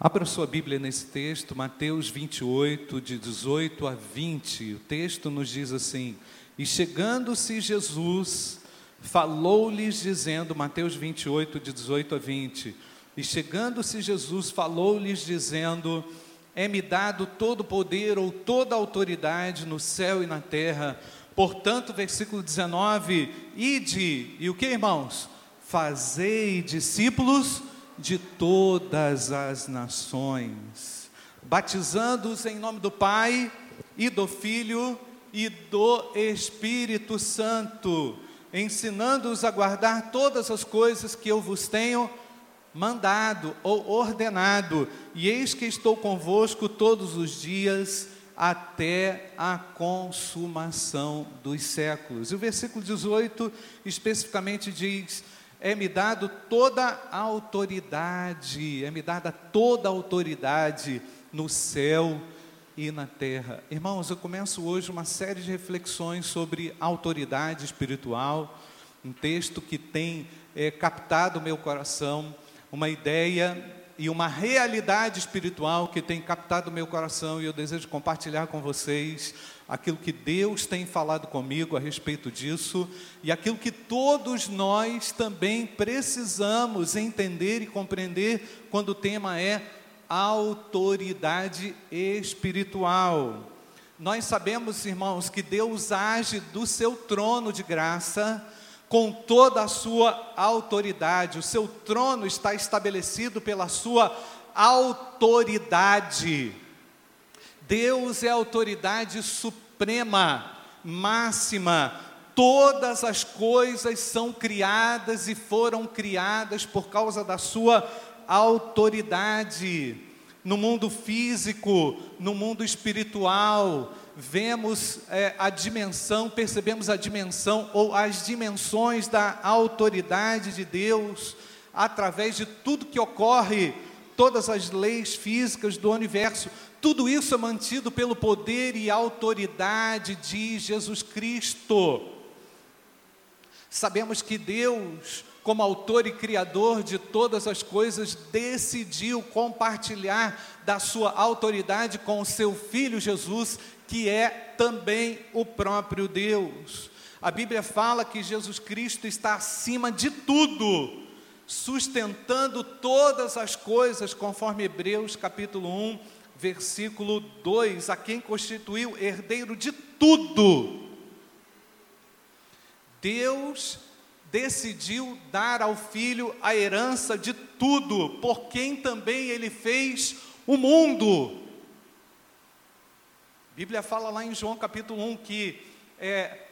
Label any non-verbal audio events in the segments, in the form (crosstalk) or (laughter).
Abra sua Bíblia nesse texto, Mateus 28, de 18 a 20. O texto nos diz assim: E chegando-se Jesus, falou-lhes dizendo, Mateus 28, de 18 a 20. E chegando-se Jesus, falou-lhes dizendo: É-me dado todo poder ou toda autoridade no céu e na terra. Portanto, versículo 19: Ide, e o que, irmãos? Fazei discípulos de todas as nações, batizando-os em nome do Pai e do Filho e do Espírito Santo, ensinando-os a guardar todas as coisas que eu vos tenho mandado ou ordenado, e eis que estou convosco todos os dias até a consumação dos séculos. E o versículo 18 especificamente diz: é-me dado toda a autoridade, é-me dada toda a autoridade no céu e na terra. Irmãos, eu começo hoje uma série de reflexões sobre autoridade espiritual, um texto que tem é, captado o meu coração, uma ideia e uma realidade espiritual que tem captado meu coração e eu desejo compartilhar com vocês aquilo que Deus tem falado comigo a respeito disso e aquilo que todos nós também precisamos entender e compreender quando o tema é autoridade espiritual. Nós sabemos, irmãos, que Deus age do seu trono de graça com toda a sua autoridade. O seu trono está estabelecido pela sua autoridade. Deus é a autoridade suprema, máxima. Todas as coisas são criadas e foram criadas por causa da sua autoridade. No mundo físico, no mundo espiritual, vemos é, a dimensão, percebemos a dimensão ou as dimensões da autoridade de Deus através de tudo que ocorre, todas as leis físicas do universo. Tudo isso é mantido pelo poder e autoridade de Jesus Cristo. Sabemos que Deus, como autor e criador de todas as coisas, decidiu compartilhar da sua autoridade com o seu filho Jesus que é também o próprio Deus. A Bíblia fala que Jesus Cristo está acima de tudo, sustentando todas as coisas, conforme Hebreus capítulo 1, versículo 2, a quem constituiu herdeiro de tudo. Deus decidiu dar ao filho a herança de tudo, por quem também ele fez o mundo. Bíblia fala lá em João capítulo 1 que é,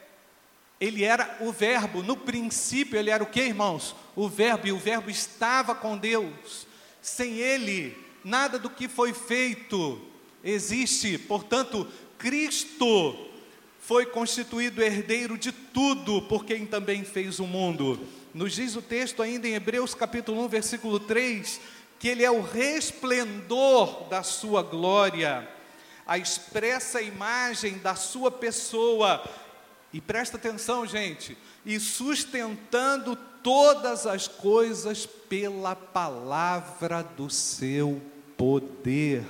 ele era o verbo, no princípio ele era o que, irmãos? O verbo, e o verbo estava com Deus. Sem ele, nada do que foi feito existe. Portanto, Cristo foi constituído herdeiro de tudo, por quem também fez o mundo. Nos diz o texto ainda em Hebreus capítulo 1, versículo 3, que ele é o resplendor da sua glória a expressa imagem da sua pessoa. E presta atenção, gente, e sustentando todas as coisas pela palavra do seu poder,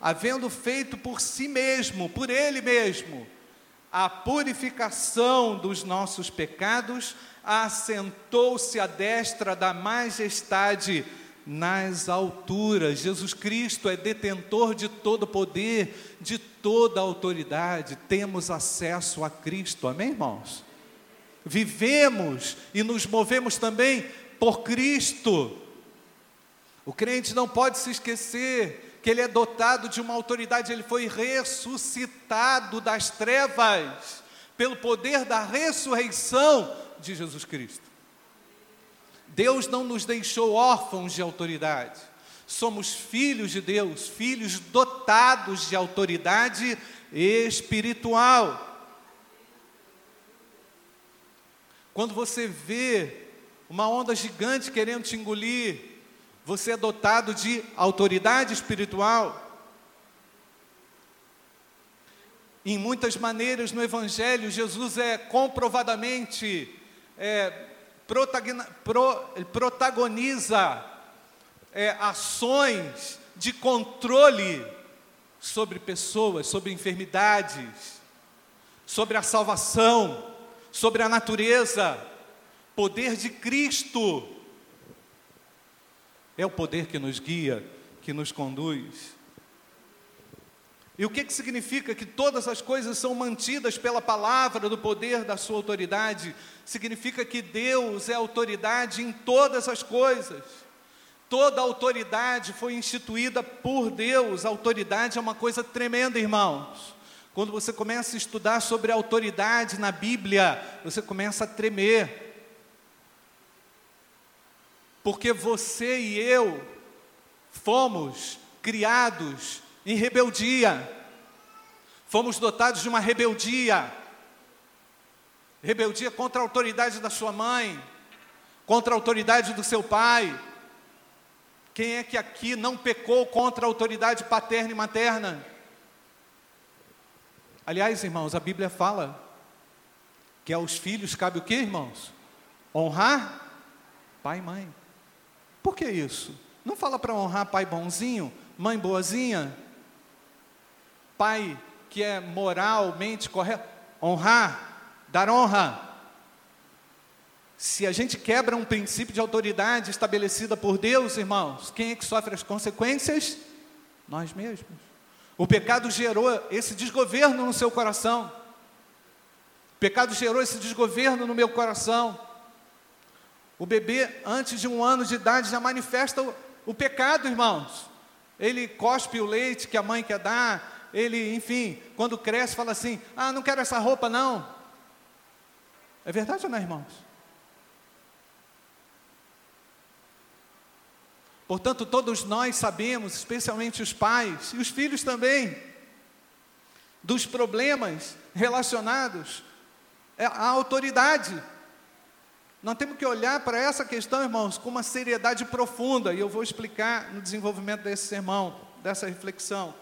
havendo feito por si mesmo, por ele mesmo, a purificação dos nossos pecados, assentou-se à destra da majestade nas alturas. Jesus Cristo é detentor de todo poder, de toda autoridade. Temos acesso a Cristo. Amém, irmãos? Vivemos e nos movemos também por Cristo. O crente não pode se esquecer que ele é dotado de uma autoridade, ele foi ressuscitado das trevas pelo poder da ressurreição de Jesus Cristo. Deus não nos deixou órfãos de autoridade. Somos filhos de Deus, filhos dotados de autoridade espiritual. Quando você vê uma onda gigante querendo te engolir, você é dotado de autoridade espiritual. Em muitas maneiras no Evangelho, Jesus é comprovadamente é, protagoniza é, ações de controle sobre pessoas, sobre enfermidades, sobre a salvação, sobre a natureza. Poder de Cristo é o poder que nos guia, que nos conduz. E o que, que significa que todas as coisas são mantidas pela palavra do poder da sua autoridade? Significa que Deus é autoridade em todas as coisas. Toda autoridade foi instituída por Deus. Autoridade é uma coisa tremenda, irmãos. Quando você começa a estudar sobre autoridade na Bíblia, você começa a tremer. Porque você e eu fomos criados em rebeldia. Fomos dotados de uma rebeldia. Rebeldia contra a autoridade da sua mãe, contra a autoridade do seu pai. Quem é que aqui não pecou contra a autoridade paterna e materna? Aliás, irmãos, a Bíblia fala que aos filhos cabe o que, irmãos? Honrar pai e mãe. Por que isso? Não fala para honrar pai bonzinho, mãe boazinha? Pai que é moralmente correto, honrar, dar honra. Se a gente quebra um princípio de autoridade estabelecida por Deus, irmãos, quem é que sofre as consequências? Nós mesmos. O pecado gerou esse desgoverno no seu coração. O pecado gerou esse desgoverno no meu coração. O bebê, antes de um ano de idade, já manifesta o, o pecado, irmãos. Ele cospe o leite que a mãe quer dar, ele, enfim, quando cresce, fala assim: ah, não quero essa roupa, não. É verdade ou não, irmãos? Portanto, todos nós sabemos, especialmente os pais e os filhos também, dos problemas relacionados à autoridade. Nós temos que olhar para essa questão, irmãos, com uma seriedade profunda, e eu vou explicar no desenvolvimento desse sermão, dessa reflexão.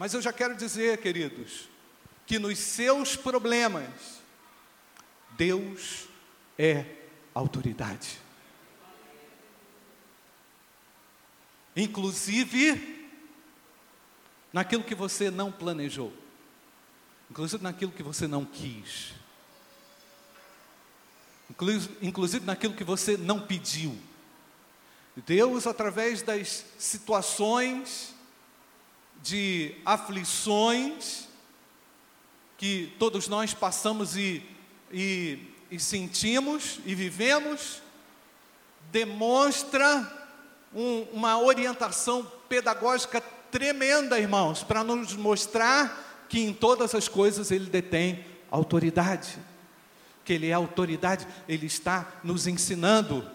Mas eu já quero dizer, queridos, que nos seus problemas, Deus é autoridade. Inclusive naquilo que você não planejou, inclusive naquilo que você não quis, inclusive naquilo que você não pediu. Deus, através das situações, de aflições que todos nós passamos e, e, e sentimos e vivemos, demonstra um, uma orientação pedagógica tremenda, irmãos, para nos mostrar que em todas as coisas Ele detém autoridade. Que Ele é autoridade, Ele está nos ensinando,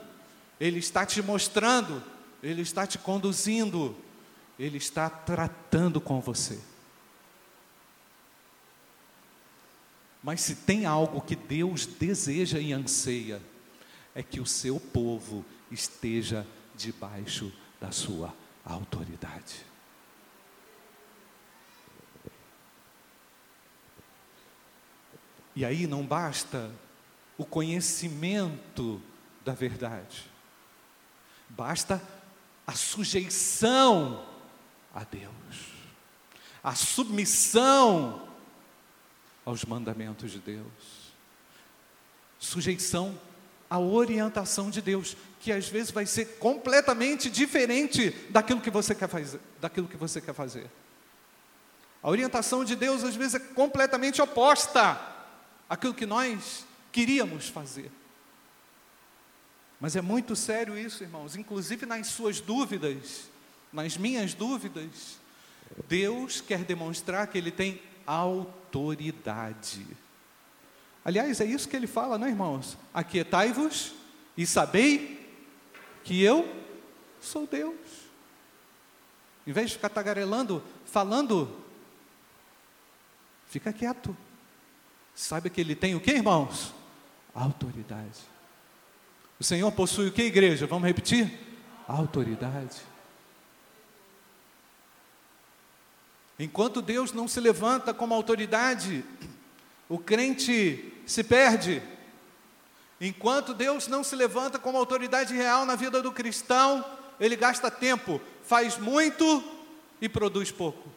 Ele está te mostrando, Ele está te conduzindo ele está tratando com você. Mas se tem algo que Deus deseja e anseia, é que o seu povo esteja debaixo da sua autoridade. E aí não basta o conhecimento da verdade, basta a sujeição a Deus, a submissão aos mandamentos de Deus, sujeição à orientação de Deus, que às vezes vai ser completamente diferente daquilo que você quer fazer, daquilo que você quer fazer. A orientação de Deus às vezes é completamente oposta àquilo que nós queríamos fazer. Mas é muito sério isso, irmãos, inclusive nas suas dúvidas, nas minhas dúvidas, Deus quer demonstrar que Ele tem autoridade. Aliás, é isso que ele fala, não é, irmãos? Aquietai-vos e sabei que eu sou Deus. Em vez de ficar tagarelando, falando, fica quieto. Saiba que ele tem o que, irmãos? Autoridade. O Senhor possui o que, igreja? Vamos repetir? Autoridade. Enquanto Deus não se levanta como autoridade, o crente se perde. Enquanto Deus não se levanta como autoridade real na vida do cristão, ele gasta tempo, faz muito e produz pouco.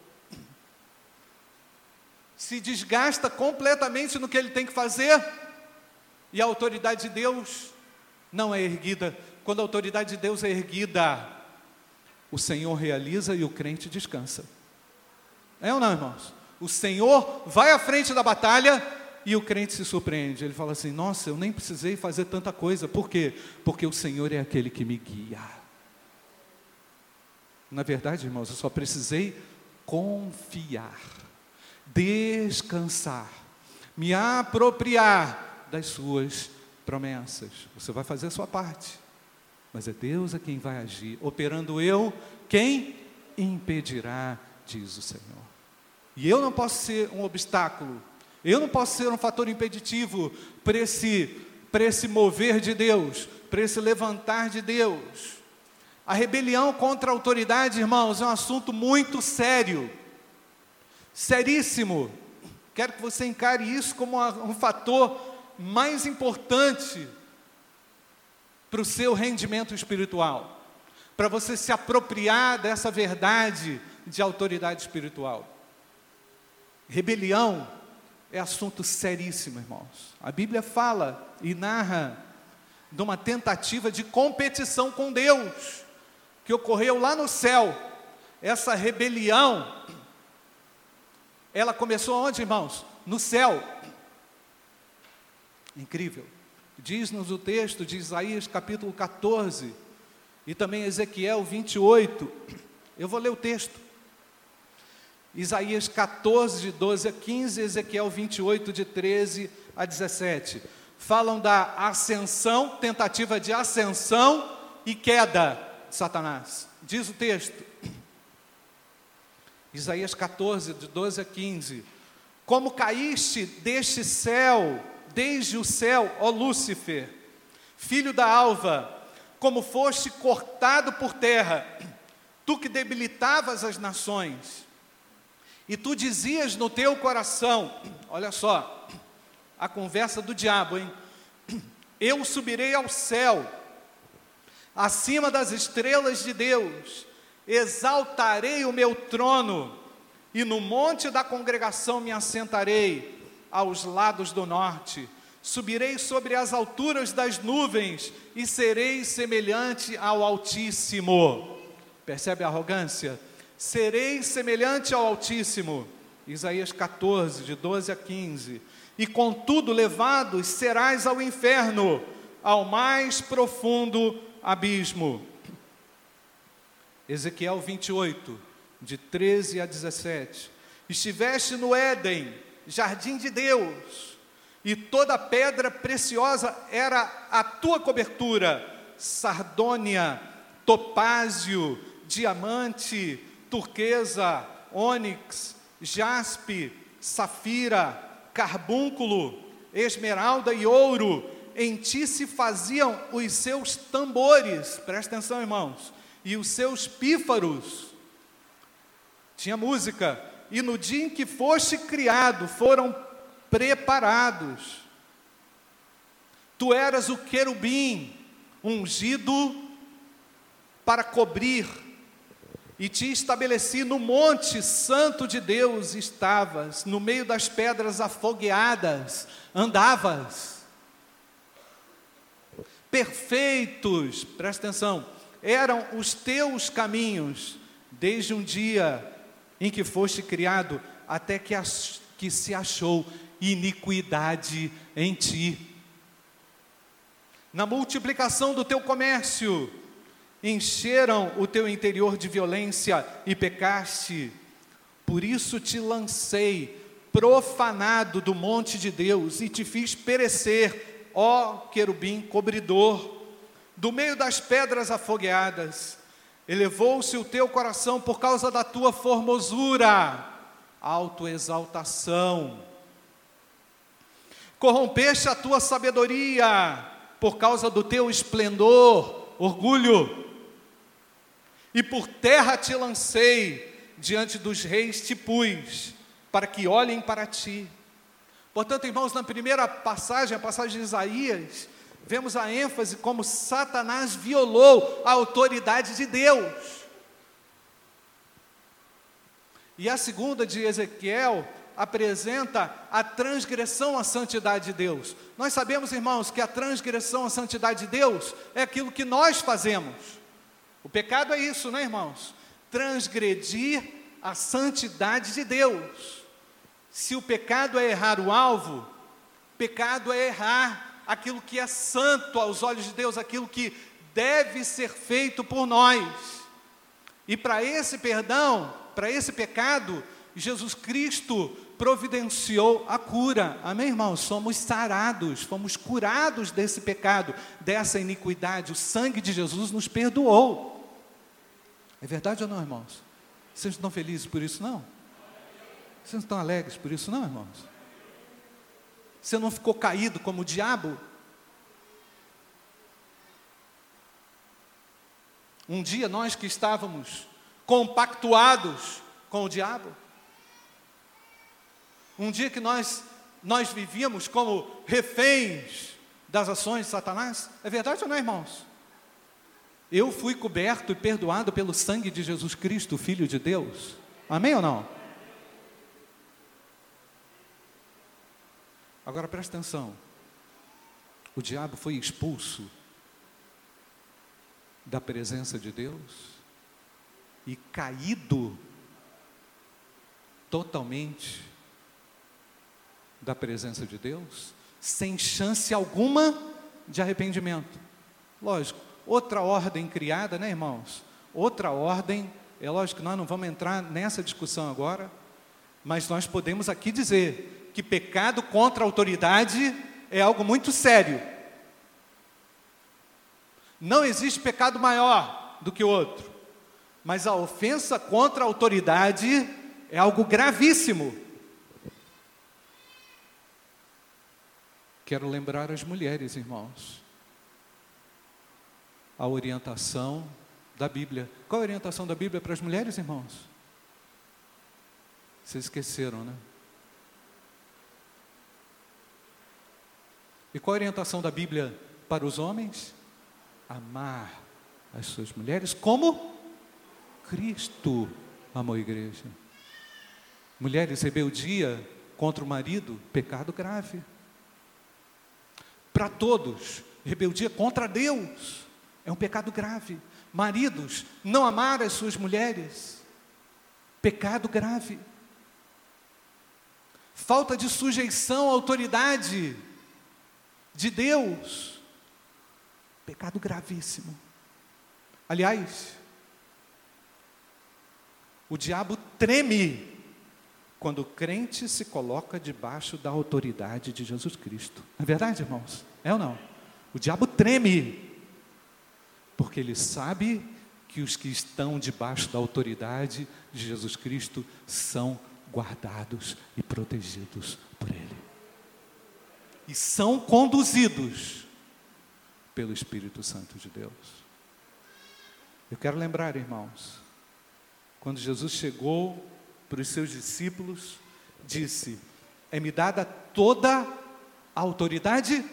Se desgasta completamente no que ele tem que fazer, e a autoridade de Deus não é erguida. Quando a autoridade de Deus é erguida, o Senhor realiza e o crente descansa. É ou não, irmãos? O Senhor vai à frente da batalha e o crente se surpreende. Ele fala assim: Nossa, eu nem precisei fazer tanta coisa. Por quê? Porque o Senhor é aquele que me guia. Na verdade, irmãos, eu só precisei confiar, descansar, me apropriar das suas promessas. Você vai fazer a sua parte, mas é Deus a quem vai agir. Operando eu, quem impedirá, diz o Senhor. E eu não posso ser um obstáculo, eu não posso ser um fator impeditivo para esse, esse mover de Deus, para esse levantar de Deus. A rebelião contra a autoridade, irmãos, é um assunto muito sério, seríssimo. Quero que você encare isso como um fator mais importante para o seu rendimento espiritual, para você se apropriar dessa verdade de autoridade espiritual. Rebelião é assunto seríssimo, irmãos. A Bíblia fala e narra de uma tentativa de competição com Deus que ocorreu lá no céu, essa rebelião, ela começou onde, irmãos? No céu. Incrível. Diz-nos o texto de Isaías capítulo 14 e também Ezequiel 28. Eu vou ler o texto. Isaías 14, de 12 a 15, Ezequiel 28, de 13 a 17. Falam da ascensão, tentativa de ascensão e queda Satanás. Diz o texto, Isaías 14, de 12 a 15: Como caíste deste céu, desde o céu, ó Lúcifer, filho da alva, como foste cortado por terra, tu que debilitavas as nações, e tu dizias no teu coração: olha só, a conversa do diabo, hein? Eu subirei ao céu acima das estrelas de Deus, exaltarei o meu trono, e no monte da congregação me assentarei, aos lados do norte. Subirei sobre as alturas das nuvens e serei semelhante ao Altíssimo. Percebe a arrogância? Serei semelhante ao Altíssimo. Isaías 14, de 12 a 15. E contudo levados serás ao inferno, ao mais profundo abismo. Ezequiel 28, de 13 a 17. Estiveste no Éden, jardim de Deus, e toda pedra preciosa era a tua cobertura: sardônia, topázio, diamante, turquesa, ônix, jaspe, safira, carbúnculo, esmeralda e ouro em ti se faziam os seus tambores, presta atenção, irmãos, e os seus pífaros. Tinha música, e no dia em que foste criado, foram preparados. Tu eras o querubim, ungido para cobrir, e te estabeleci no monte santo de Deus, estavas, no meio das pedras afogueadas, andavas perfeitos, presta atenção, eram os teus caminhos, desde um dia em que foste criado, até que, que se achou iniquidade em ti. Na multiplicação do teu comércio, encheram o teu interior de violência e pecaste. Por isso te lancei profanado do monte de Deus e te fiz perecer ó querubim cobridor, do meio das pedras afogueadas, elevou-se o teu coração por causa da tua formosura, autoexaltação. Corrompeste a tua sabedoria por causa do teu esplendor, orgulho. E por terra te lancei, diante dos reis te pus, para que olhem para ti. Portanto, irmãos, na primeira passagem, a passagem de Isaías, vemos a ênfase como Satanás violou a autoridade de Deus. E a segunda de Ezequiel apresenta a transgressão à santidade de Deus. Nós sabemos, irmãos, que a transgressão à santidade de Deus é aquilo que nós fazemos. O pecado é isso, né, irmãos? Transgredir a santidade de Deus. Se o pecado é errar o alvo, pecado é errar aquilo que é santo aos olhos de Deus, aquilo que deve ser feito por nós. E para esse perdão, para esse pecado, Jesus Cristo providenciou a cura. Amém, irmãos? Somos sarados, fomos curados desse pecado, dessa iniquidade. O sangue de Jesus nos perdoou. É verdade ou não, irmãos? Vocês estão felizes por isso, não? Vocês não estão alegres por isso, não, irmãos? Você não ficou caído como o diabo? Um dia nós que estávamos compactuados com o diabo, um dia que nós, nós vivíamos como reféns das ações de Satanás. É verdade ou não, irmãos? Eu fui coberto e perdoado pelo sangue de Jesus Cristo, Filho de Deus. Amém ou não? Agora presta atenção. O diabo foi expulso da presença de Deus e caído totalmente da presença de Deus, sem chance alguma de arrependimento. Lógico, outra ordem criada, né, irmãos? Outra ordem, é lógico que nós não vamos entrar nessa discussão agora, mas nós podemos aqui dizer que pecado contra a autoridade é algo muito sério. Não existe pecado maior do que o outro, mas a ofensa contra a autoridade é algo gravíssimo. Quero lembrar as mulheres, irmãos, a orientação da Bíblia. Qual a orientação da Bíblia para as mulheres, irmãos? Vocês esqueceram, né? E qual a orientação da Bíblia para os homens? Amar as suas mulheres como Cristo amou a igreja. Mulheres, rebeldia contra o marido, pecado grave para todos. Rebeldia contra Deus é um pecado grave. Maridos, não amar as suas mulheres, pecado grave. Falta de sujeição à autoridade de Deus, pecado gravíssimo. Aliás, o diabo treme quando o crente se coloca debaixo da autoridade de Jesus Cristo. É verdade, irmãos? É ou não? O diabo treme, porque ele sabe que os que estão debaixo da autoridade de Jesus Cristo são guardados e protegidos por Ele. E são conduzidos pelo Espírito Santo de Deus. Eu quero lembrar, irmãos, quando Jesus chegou para os seus discípulos, disse: É-me dada toda a autoridade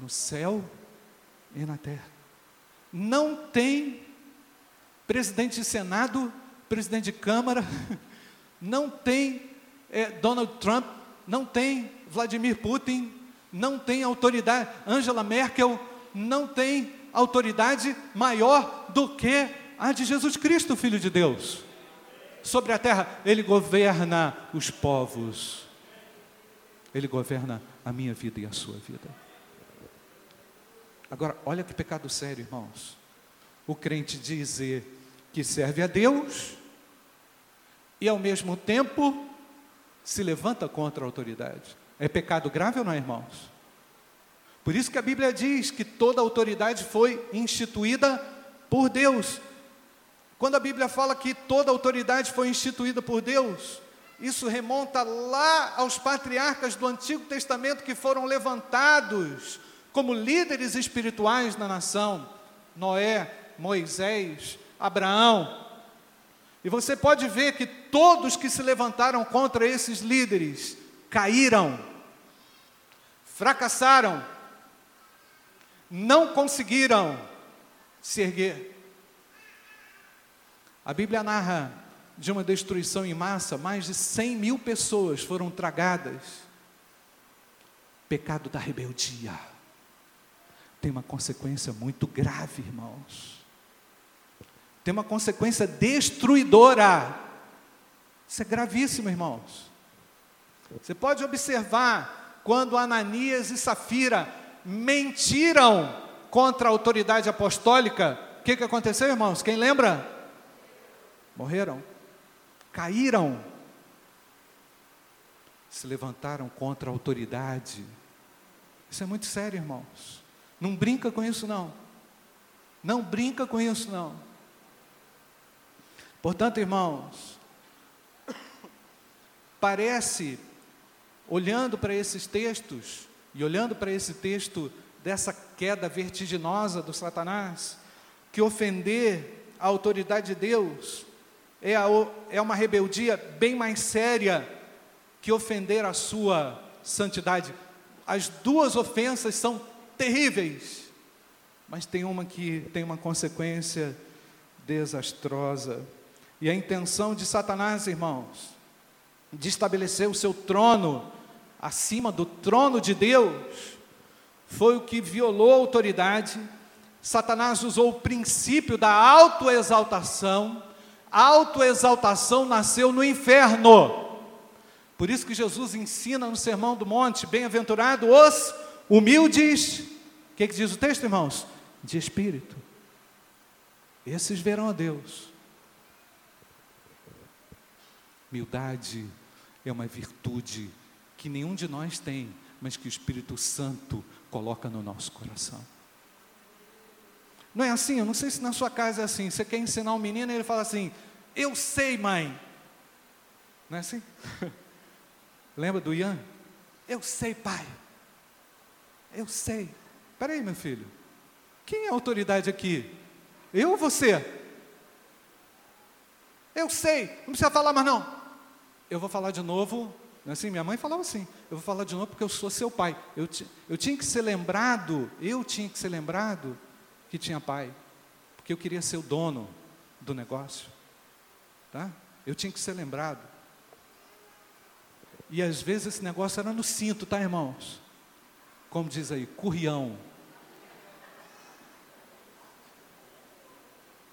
no céu e na terra. Não tem presidente de Senado, presidente de Câmara, (laughs) não tem é, Donald Trump, não tem Vladimir Putin, não tem autoridade, Angela Merkel, não tem autoridade maior do que a de Jesus Cristo, Filho de Deus sobre a terra, Ele governa os povos. Ele governa a minha vida e a sua vida. Agora, olha que pecado sério, irmãos. O crente dizer que serve a Deus e, ao mesmo tempo, se levanta contra a autoridade. É pecado grave ou não, irmãos? Por isso que a Bíblia diz que toda autoridade foi instituída por Deus. Quando a Bíblia fala que toda autoridade foi instituída por Deus, isso remonta lá aos patriarcas do Antigo Testamento que foram levantados como líderes espirituais na nação: Noé, Moisés, Abraão. E você pode ver que todos que se levantaram contra esses líderes caíram, fracassaram, não conseguiram se erguer. A Bíblia narra de uma destruição em massa, mais de 100 mil pessoas foram tragadas. Pecado da rebeldia tem uma consequência muito grave, irmãos. Tem uma consequência destruidora. Isso é gravíssimo, irmãos. Você pode observar quando Ananias e Safira mentiram contra a autoridade apostólica, o que, que aconteceu, irmãos? Quem lembra? Morreram, caíram, se levantaram contra a autoridade. Isso é muito sério, irmãos. Não brinca com isso, não. Não brinca com isso, não. Portanto, irmãos, parece, olhando para esses textos, e olhando para esse texto dessa queda vertiginosa do Satanás, que ofender a autoridade de Deus é, a, é uma rebeldia bem mais séria que ofender a sua santidade. As duas ofensas são terríveis, mas tem uma que tem uma consequência desastrosa. E a intenção de Satanás, irmãos, de estabelecer o seu trono acima do trono de Deus, foi o que violou a autoridade. Satanás usou o princípio da autoexaltação. Autoexaltação nasceu no inferno. Por isso que Jesus ensina no Sermão do Monte: bem-aventurados os humildes. O que, que diz o texto, irmãos? De espírito. Esses verão a Deus. Humildade é uma virtude que nenhum de nós tem, mas que o Espírito Santo coloca no nosso coração. Não é assim? Eu não sei se na sua casa é assim. Você quer ensinar um menino e ele fala assim: Eu sei, mãe. Não é assim? (laughs) Lembra do Ian? Eu sei, pai. Eu sei. Peraí, meu filho. Quem é a autoridade aqui? Eu ou você? Eu sei. Não precisa falar mais não. Eu vou falar de novo não é assim? Minha mãe falava assim: eu vou falar de novo porque eu sou seu pai. Eu, eu tinha que ser lembrado, eu tinha que ser lembrado que tinha pai, porque eu queria ser o dono do negócio. Tá? Eu tinha que ser lembrado. E às vezes esse negócio era no cinto, tá, irmãos? Como diz aí, currião.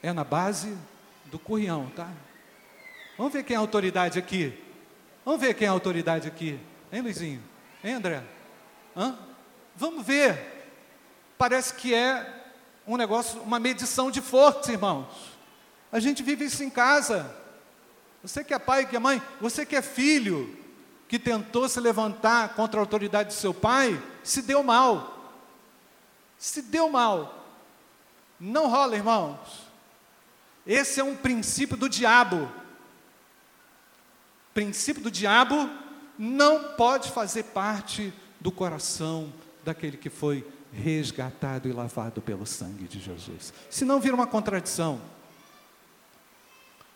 É na base do currião, tá? Vamos ver quem é a autoridade aqui. Vamos ver quem é a autoridade aqui. Hein, Luizinho? Hein, André? Hã? Vamos ver. Parece que é um negócio, uma medição de força, irmãos. A gente vive isso em casa. Você que é pai, que é mãe, você que é filho, que tentou se levantar contra a autoridade do seu pai, se deu mal. Se deu mal. Não rola, irmãos. Esse é um princípio do diabo princípio do diabo não pode fazer parte do coração daquele que foi resgatado e lavado pelo sangue de Jesus. Senão vira uma contradição.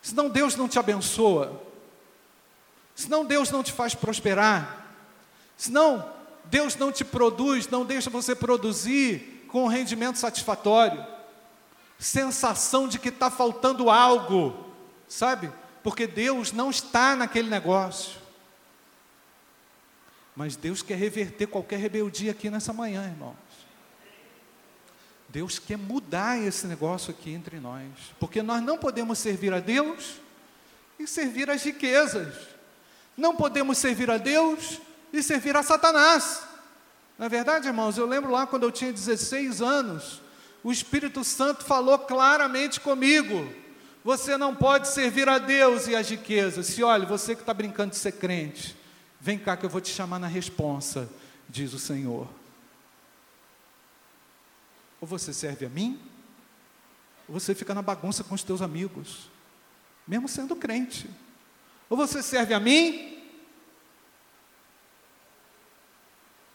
Senão Deus não te abençoa. Senão Deus não te faz prosperar. Senão Deus não te produz, não deixa você produzir com um rendimento satisfatório. Sensação de que está faltando algo, sabe? porque Deus não está naquele negócio. Mas Deus quer reverter qualquer rebeldia aqui nessa manhã, irmãos. Deus quer mudar esse negócio aqui entre nós, porque nós não podemos servir a Deus e servir as riquezas. Não podemos servir a Deus e servir a Satanás. Na é verdade, irmãos, eu lembro lá quando eu tinha 16 anos, o Espírito Santo falou claramente comigo você não pode servir a Deus e as riquezas. Se olha, você que está brincando de ser crente, vem cá que eu vou te chamar na responsa, diz o Senhor. Ou você serve a mim, ou você fica na bagunça com os teus amigos, mesmo sendo crente. Ou você serve a mim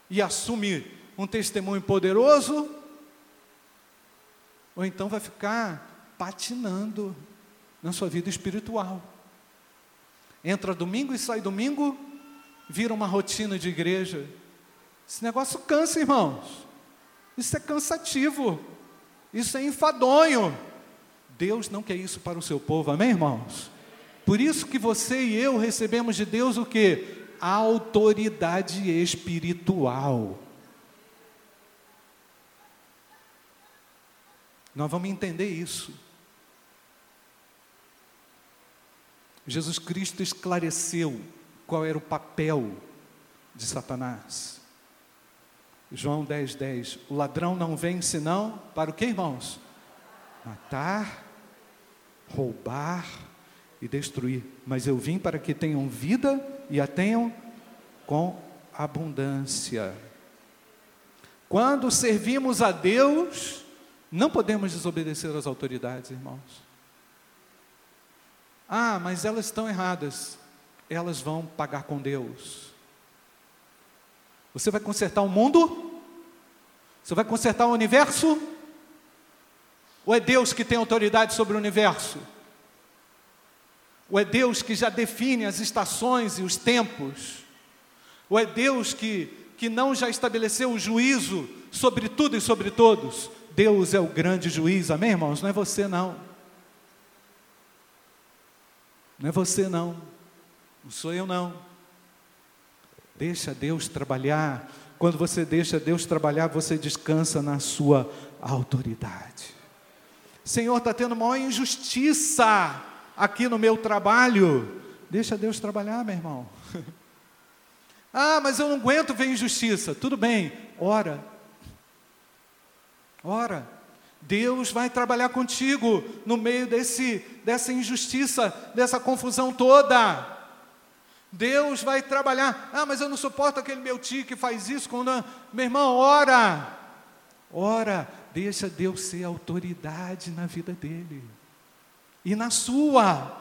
e assume um testemunho poderoso, ou então vai ficar patinando na sua vida espiritual. Entra domingo e sai domingo, vira uma rotina de igreja. Esse negócio cansa, irmãos. Isso é cansativo. Isso é enfadonho. Deus não quer isso para o seu povo, amém, irmãos? Por isso que você e eu recebemos de Deus o que? Autoridade espiritual. Nós vamos entender isso. Jesus Cristo esclareceu qual era o papel de Satanás. João 10, 10. O ladrão não vem senão para o que, irmãos? Matar, roubar e destruir. Mas eu vim para que tenham vida e a tenham com abundância. Quando servimos a Deus, não podemos desobedecer às autoridades, irmãos. Ah, mas elas estão erradas. Elas vão pagar com Deus. Você vai consertar o mundo? Você vai consertar o universo? Ou é Deus que tem autoridade sobre o universo? Ou é Deus que já define as estações e os tempos? Ou é Deus que, que não já estabeleceu o juízo sobre tudo e sobre todos? Deus é o grande juiz, amém, irmãos? Não é você, não. Não é você não, não sou eu não. Deixa Deus trabalhar. Quando você deixa Deus trabalhar, você descansa na sua autoridade. Senhor, está tendo maior injustiça aqui no meu trabalho. Deixa Deus trabalhar, meu irmão. (laughs) ah, mas eu não aguento ver injustiça. Tudo bem, ora. Ora. Deus vai trabalhar contigo no meio desse, dessa injustiça, dessa confusão toda. Deus vai trabalhar. Ah, mas eu não suporto aquele meu tio que faz isso. Quando... Meu irmão, ora. Ora, deixa Deus ser autoridade na vida dele e na sua.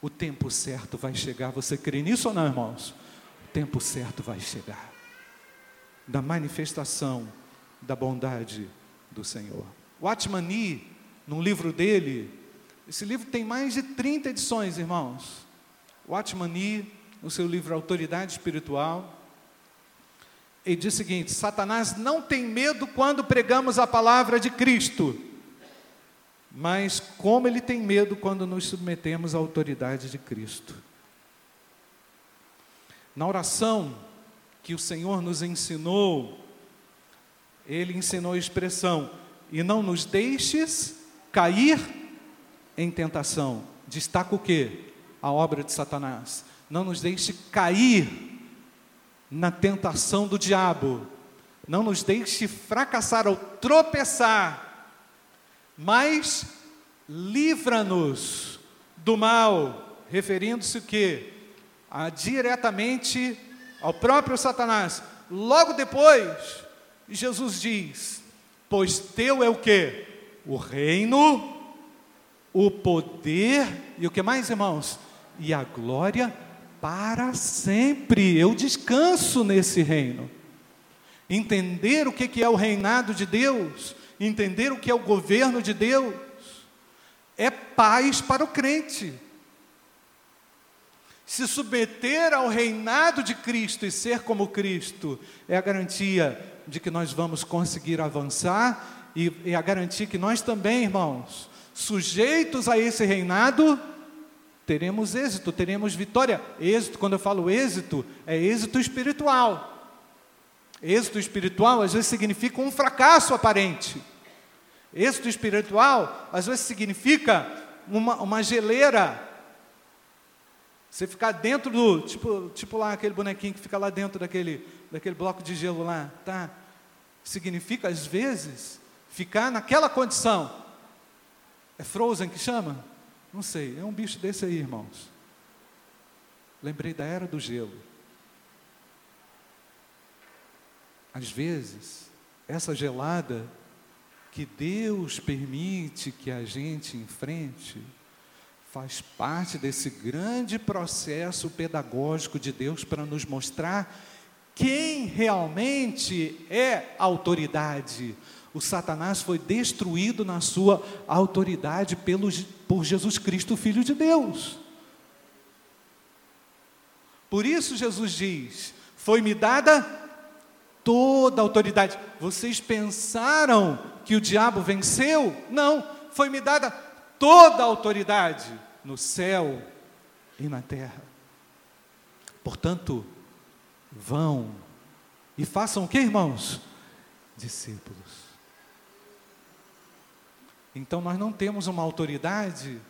O tempo certo vai chegar. Você crê nisso ou não, irmãos? O tempo certo vai chegar da manifestação da bondade do Senhor. Watchman Nee, num livro dele, esse livro tem mais de 30 edições, irmãos. Watchman Nee, no seu livro Autoridade Espiritual, ele diz o seguinte: Satanás não tem medo quando pregamos a palavra de Cristo, mas como ele tem medo quando nos submetemos à autoridade de Cristo. Na oração, que o Senhor nos ensinou, Ele ensinou a expressão: e não nos deixes cair em tentação. Destaca o que? A obra de Satanás. Não nos deixe cair na tentação do diabo. Não nos deixe fracassar ou tropeçar, mas livra-nos do mal, referindo-se o que? A diretamente ao próprio Satanás. Logo depois, Jesus diz: Pois teu é o que? O reino, o poder e o que mais, irmãos? E a glória para sempre. Eu descanso nesse reino. Entender o que é o reinado de Deus, entender o que é o governo de Deus, é paz para o crente se submeter ao reinado de Cristo e ser como Cristo é a garantia de que nós vamos conseguir avançar e, e a garantia que nós também, irmãos, sujeitos a esse reinado, teremos êxito, teremos vitória. Êxito, quando eu falo êxito, é êxito espiritual. Êxito espiritual às vezes significa um fracasso aparente. Êxito espiritual às vezes significa uma, uma geleira você ficar dentro do, tipo, tipo lá aquele bonequinho que fica lá dentro daquele, daquele bloco de gelo lá, tá? Significa, às vezes, ficar naquela condição. É Frozen que chama? Não sei, é um bicho desse aí, irmãos. Lembrei da era do gelo. Às vezes, essa gelada que Deus permite que a gente enfrente, faz parte desse grande processo pedagógico de Deus para nos mostrar quem realmente é autoridade. O Satanás foi destruído na sua autoridade pelo, por Jesus Cristo, Filho de Deus. Por isso Jesus diz: Foi-me dada toda a autoridade. Vocês pensaram que o diabo venceu? Não, foi-me dada toda a autoridade no céu e na terra. Portanto, vão e façam o que, irmãos? Discípulos. Então nós não temos uma autoridade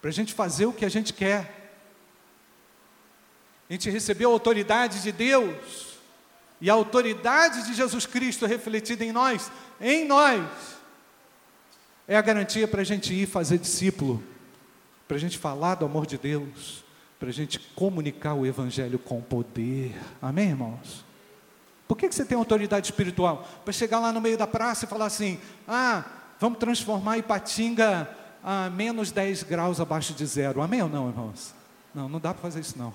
para a gente fazer o que a gente quer. A gente recebeu a autoridade de Deus, e a autoridade de Jesus Cristo refletida em nós, em nós, é a garantia para a gente ir fazer discípulo, para a gente falar do amor de Deus, para a gente comunicar o Evangelho com poder. Amém, irmãos? Por que, que você tem autoridade espiritual? Para chegar lá no meio da praça e falar assim: ah, vamos transformar Ipatinga a menos 10 graus abaixo de zero. Amém ou não, irmãos? Não, não dá para fazer isso não.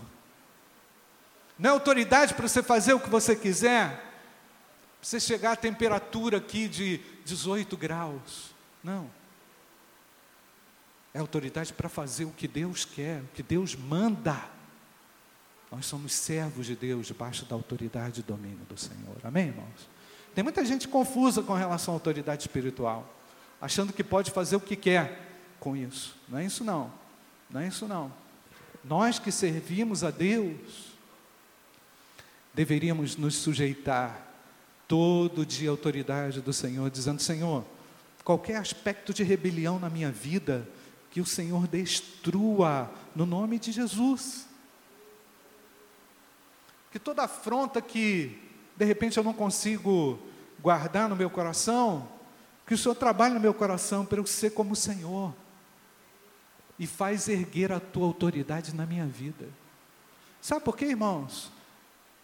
Não é autoridade para você fazer o que você quiser, para você chegar à temperatura aqui de 18 graus. Não. É autoridade para fazer o que Deus quer, o que Deus manda. Nós somos servos de Deus debaixo da autoridade e domínio do Senhor. Amém, irmãos? Tem muita gente confusa com relação à autoridade espiritual, achando que pode fazer o que quer com isso. Não é isso não. Não é isso não. Nós que servimos a Deus, deveríamos nos sujeitar todo dia à autoridade do Senhor, dizendo: Senhor, qualquer aspecto de rebelião na minha vida, que o Senhor destrua no nome de Jesus. Que toda afronta que de repente eu não consigo guardar no meu coração, que o Senhor trabalhe no meu coração para eu ser como o Senhor e faz erguer a tua autoridade na minha vida. Sabe por quê, irmãos?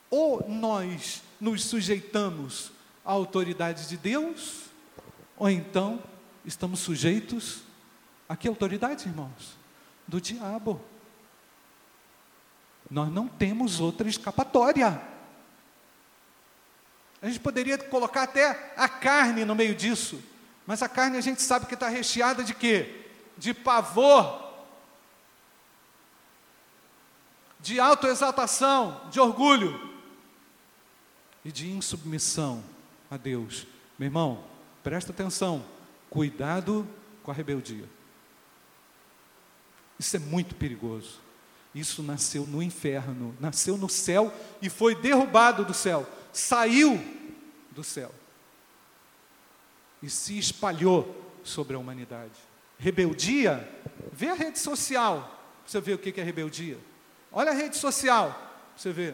Ou nós nos sujeitamos à autoridade de Deus, ou então estamos sujeitos a que autoridade, irmãos? Do diabo. Nós não temos outra escapatória. A gente poderia colocar até a carne no meio disso, mas a carne a gente sabe que está recheada de quê? De pavor, de autoexaltação, de orgulho e de insubmissão a Deus. Meu irmão, presta atenção, cuidado com a rebeldia. Isso é muito perigoso. Isso nasceu no inferno, nasceu no céu e foi derrubado do céu, saiu do céu e se espalhou sobre a humanidade. Rebeldia, vê a rede social, você vê o que é rebeldia. Olha a rede social, você vê.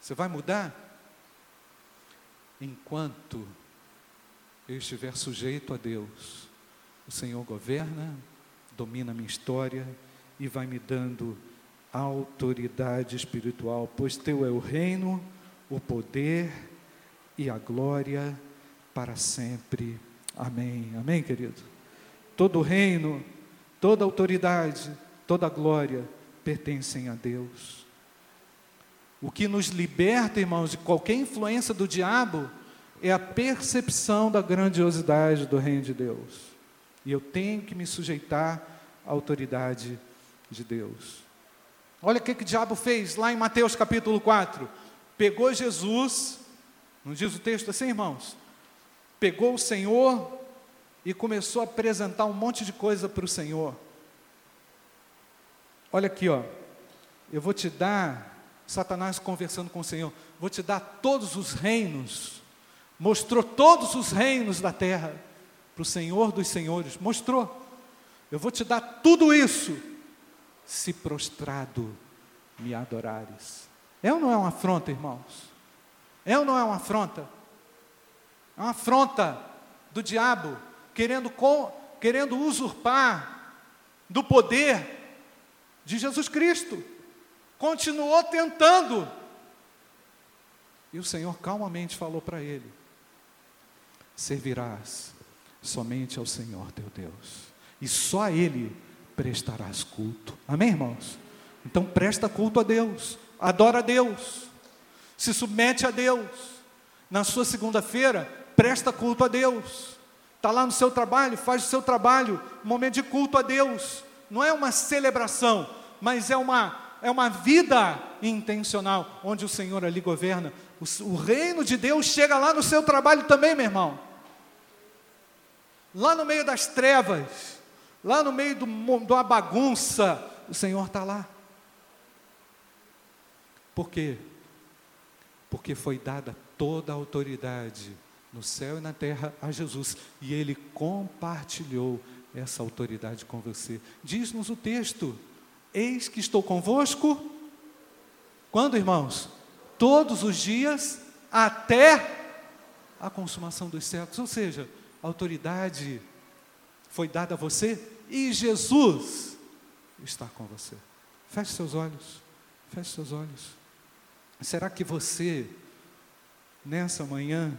Você vai mudar? Enquanto eu estiver sujeito a Deus, o Senhor governa, domina a minha história e vai me dando autoridade espiritual, pois teu é o reino, o poder e a glória para sempre. Amém. Amém, querido. Todo reino, toda autoridade, toda glória pertencem a Deus. O que nos liberta, irmãos, de qualquer influência do diabo é a percepção da grandiosidade do reino de Deus. E eu tenho que me sujeitar à autoridade de Deus. Olha o que, que o diabo fez lá em Mateus capítulo 4. Pegou Jesus, não diz o texto assim, irmãos? Pegou o Senhor e começou a apresentar um monte de coisa para o Senhor. Olha aqui, ó. Eu vou te dar, Satanás conversando com o Senhor, vou te dar todos os reinos. Mostrou todos os reinos da terra para o Senhor dos senhores. Mostrou. Eu vou te dar tudo isso, se prostrado me adorares. É ou não é uma afronta, irmãos? É ou não é uma afronta? É uma afronta do diabo, querendo, com, querendo usurpar do poder de Jesus Cristo. Continuou tentando. E o Senhor calmamente falou para ele: Servirás somente ao Senhor teu Deus, e só a Ele prestarás culto. Amém, irmãos? Então presta culto a Deus, adora a Deus, se submete a Deus. Na sua segunda-feira, presta culto a Deus. Está lá no seu trabalho, faz o seu trabalho, momento de culto a Deus não é uma celebração, mas é uma é uma vida intencional, onde o Senhor ali governa. O, o reino de Deus chega lá no seu trabalho também, meu irmão. Lá no meio das trevas, lá no meio de uma bagunça, o Senhor está lá. Por quê? Porque foi dada toda a autoridade no céu e na terra a Jesus, e ele compartilhou essa autoridade com você. Diz-nos o texto: Eis que estou convosco. Quando, irmãos? Todos os dias até a consumação dos séculos. Ou seja, a autoridade foi dada a você e Jesus está com você. Feche seus olhos. Feche seus olhos. Será que você, nessa manhã,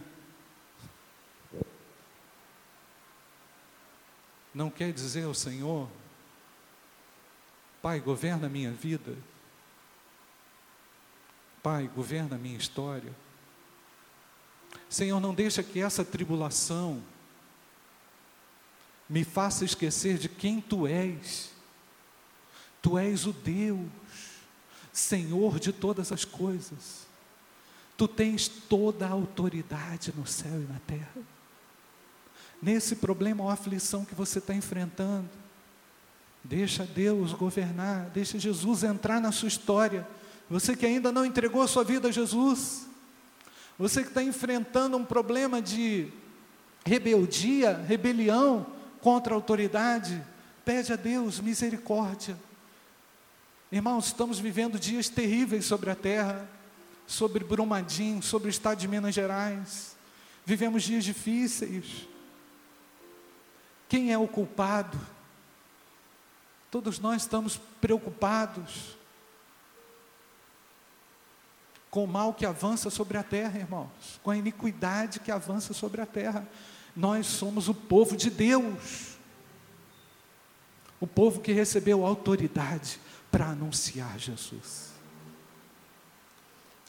não quer dizer ao Senhor, Pai, governa a minha vida. Pai, governa a minha história. Senhor, não deixa que essa tribulação me faça esquecer de quem tu és. Tu és o Deus, Senhor de todas as coisas. Tu tens toda a autoridade no céu e na terra. Nesse problema ou aflição que você está enfrentando, Deixa Deus governar, deixa Jesus entrar na sua história. Você que ainda não entregou sua vida a Jesus, você que está enfrentando um problema de rebeldia, rebelião contra a autoridade, pede a Deus misericórdia. Irmãos, estamos vivendo dias terríveis sobre a terra, sobre Brumadinho, sobre o estado de Minas Gerais. Vivemos dias difíceis. Quem é o culpado? Todos nós estamos preocupados com o mal que avança sobre a terra, irmãos, com a iniquidade que avança sobre a terra. Nós somos o povo de Deus, o povo que recebeu autoridade para anunciar Jesus,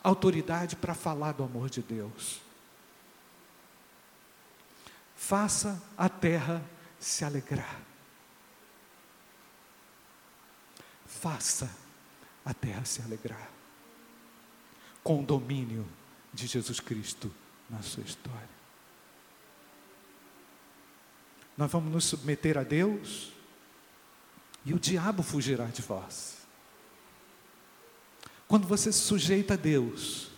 autoridade para falar do amor de Deus. Faça a terra se alegrar. faça a terra se alegrar com o domínio de Jesus Cristo na sua história. Nós vamos nos submeter a Deus e o diabo fugirá de vós. Quando você se sujeita a Deus,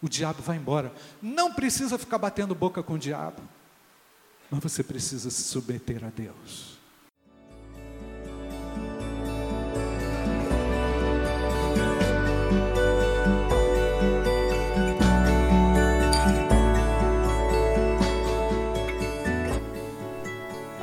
o diabo vai embora. Não precisa ficar batendo boca com o diabo, mas você precisa se submeter a Deus.